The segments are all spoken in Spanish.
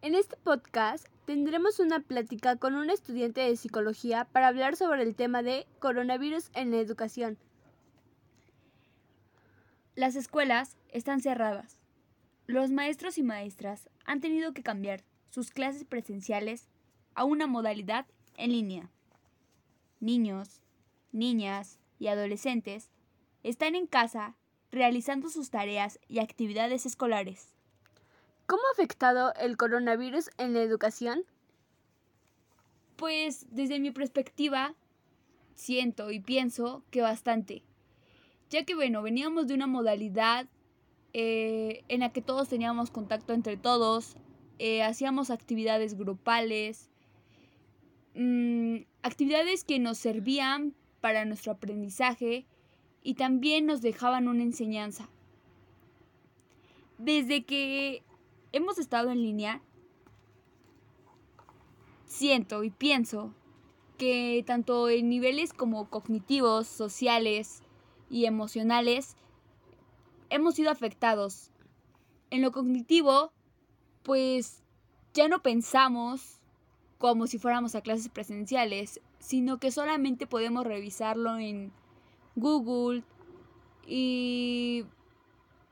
En este podcast tendremos una plática con un estudiante de psicología para hablar sobre el tema de coronavirus en la educación. Las escuelas están cerradas. Los maestros y maestras han tenido que cambiar sus clases presenciales a una modalidad en línea. Niños, niñas y adolescentes están en casa realizando sus tareas y actividades escolares. ¿Cómo ha afectado el coronavirus en la educación? Pues desde mi perspectiva, siento y pienso que bastante. Ya que bueno, veníamos de una modalidad eh, en la que todos teníamos contacto entre todos, eh, hacíamos actividades grupales, mm, actividades que nos servían para nuestro aprendizaje y también nos dejaban una enseñanza. Desde que hemos estado en línea, siento y pienso que tanto en niveles como cognitivos, sociales y emocionales, hemos sido afectados. En lo cognitivo, pues ya no pensamos como si fuéramos a clases presenciales, sino que solamente podemos revisarlo en Google y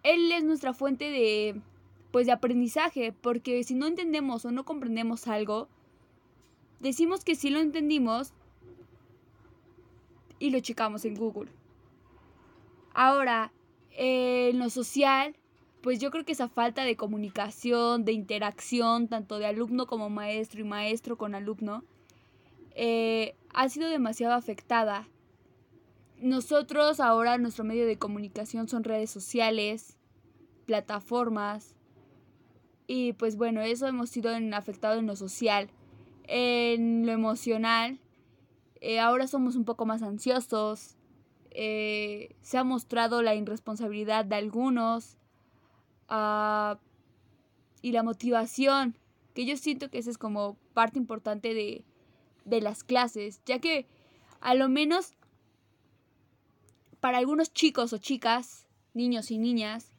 él es nuestra fuente de pues de aprendizaje, porque si no entendemos o no comprendemos algo, decimos que sí lo entendimos y lo checamos en Google. Ahora, en lo social, pues yo creo que esa falta de comunicación, de interacción, tanto de alumno como maestro y maestro con alumno, eh, ha sido demasiado afectada nosotros ahora nuestro medio de comunicación son redes sociales, plataformas y pues bueno, eso hemos sido afectado en lo social. En lo emocional, eh, ahora somos un poco más ansiosos, eh, se ha mostrado la irresponsabilidad de algunos ah, y la motivación, que yo siento que esa es como parte importante de, de las clases, ya que a lo menos para algunos chicos o chicas, niños y niñas,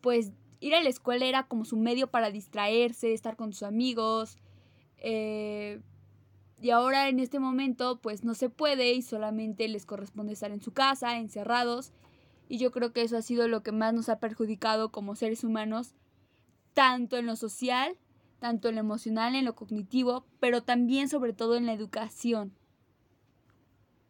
pues ir a la escuela era como su medio para distraerse, estar con sus amigos. Eh, y ahora en este momento pues no se puede y solamente les corresponde estar en su casa, encerrados. Y yo creo que eso ha sido lo que más nos ha perjudicado como seres humanos, tanto en lo social, tanto en lo emocional, en lo cognitivo, pero también sobre todo en la educación.